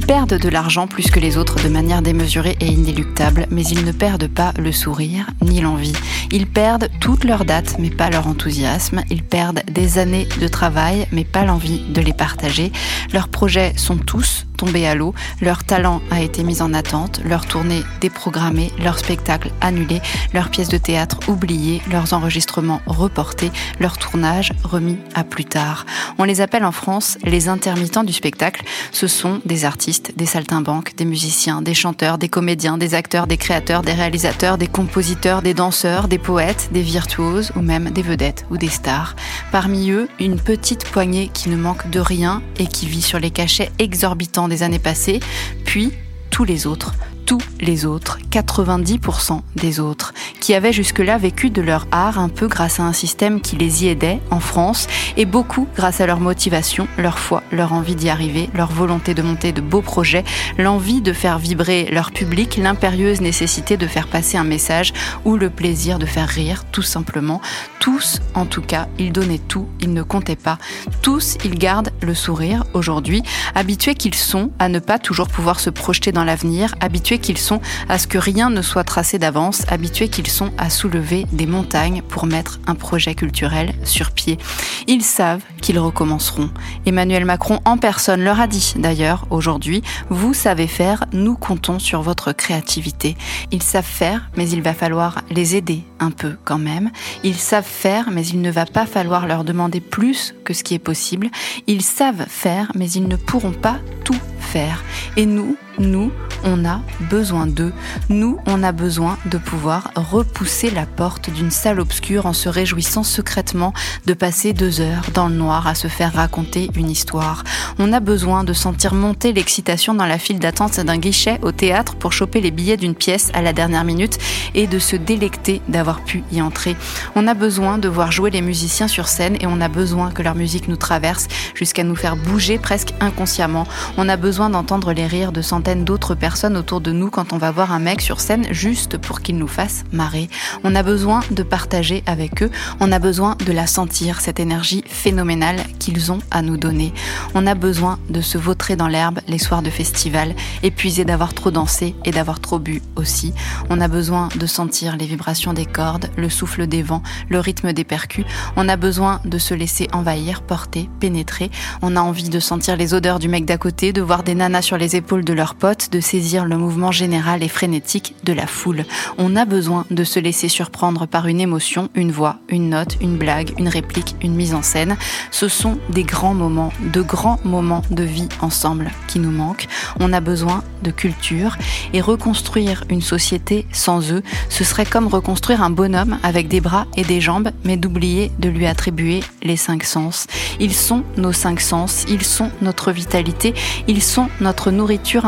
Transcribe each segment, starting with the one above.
perdent de l'argent plus que les autres de manière démesurée et inéluctable, mais ils ne perdent pas le sourire ni l'envie. Ils perdent toutes leurs dates, mais pas leur enthousiasme. Ils perdent des années de travail, mais pas l'envie de les partager. Leurs projets sont tous tombés à l'eau, leur talent a été mis en attente, leur tournée déprogrammée, leur spectacle annulé, leurs pièces de théâtre oubliées, leurs enregistrements reportés, leur tournage remis à plus tard. On les appelle en France les intermittents du spectacle. Ce sont des artistes, des saltimbanques, des musiciens, des chanteurs, des comédiens, des acteurs, des créateurs, des réalisateurs, des compositeurs, des danseurs, des poètes, des virtuoses ou même des vedettes ou des stars. Parmi eux, une petite poignée qui ne manque de rien et qui vit sur les cachets exorbitants des années passées, puis tous les autres, tous les autres, 90% des autres, qui avaient jusque-là vécu de leur art un peu grâce à un système qui les y aidait en France, et beaucoup grâce à leur motivation, leur foi, leur envie d'y arriver, leur volonté de monter de beaux projets, l'envie de faire vibrer leur public, l'impérieuse nécessité de faire passer un message ou le plaisir de faire rire, tout simplement. Tous, en tout cas, ils donnaient tout, ils ne comptaient pas. Tous, ils gardent le sourire aujourd'hui, habitués qu'ils sont à ne pas toujours pouvoir se projeter dans l'avenir, habitués qu'ils sont à ce que rien ne soit tracé d'avance, habitués qu'ils sont à soulever des montagnes pour mettre un projet culturel sur pied. Ils savent qu'ils recommenceront. Emmanuel Macron en personne leur a dit d'ailleurs aujourd'hui, vous savez faire, nous comptons sur votre créativité. Ils savent faire, mais il va falloir les aider un peu quand même. Ils savent faire, mais il ne va pas falloir leur demander plus que ce qui est possible. Ils savent faire, mais ils ne pourront pas tout faire. Et nous, nous, on a besoin d'eux. Nous, on a besoin de pouvoir repousser la porte d'une salle obscure en se réjouissant secrètement de passer deux heures dans le noir à se faire raconter une histoire. On a besoin de sentir monter l'excitation dans la file d'attente d'un guichet au théâtre pour choper les billets d'une pièce à la dernière minute et de se délecter d'avoir pu y entrer. On a besoin de voir jouer les musiciens sur scène et on a besoin que leur musique nous traverse jusqu'à nous faire bouger presque inconsciemment. On a besoin d'entendre les rires de centaines d'autres personnes autour de nous quand on va voir un mec sur scène juste pour qu'il nous fasse marrer. On a besoin de partager avec eux, on a besoin de la sentir, cette énergie phénoménale qu'ils ont à nous donner. On a besoin de se vautrer dans l'herbe les soirs de festival, épuisé d'avoir trop dansé et d'avoir trop bu aussi. On a besoin de sentir les vibrations des cordes, le souffle des vents, le rythme des percus. On a besoin de se laisser envahir, porter, pénétrer. On a envie de sentir les odeurs du mec d'à côté, de voir des nanas sur les épaules de leurs de saisir le mouvement général et frénétique de la foule. On a besoin de se laisser surprendre par une émotion, une voix, une note, une blague, une réplique, une mise en scène. Ce sont des grands moments, de grands moments de vie ensemble qui nous manquent. On a besoin de culture et reconstruire une société sans eux, ce serait comme reconstruire un bonhomme avec des bras et des jambes, mais d'oublier de lui attribuer les cinq sens. Ils sont nos cinq sens, ils sont notre vitalité, ils sont notre nourriture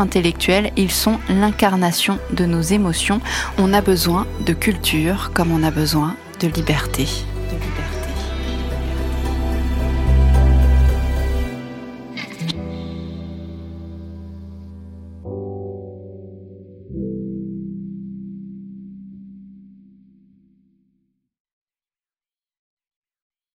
ils sont l'incarnation de nos émotions. On a besoin de culture comme on a besoin de liberté.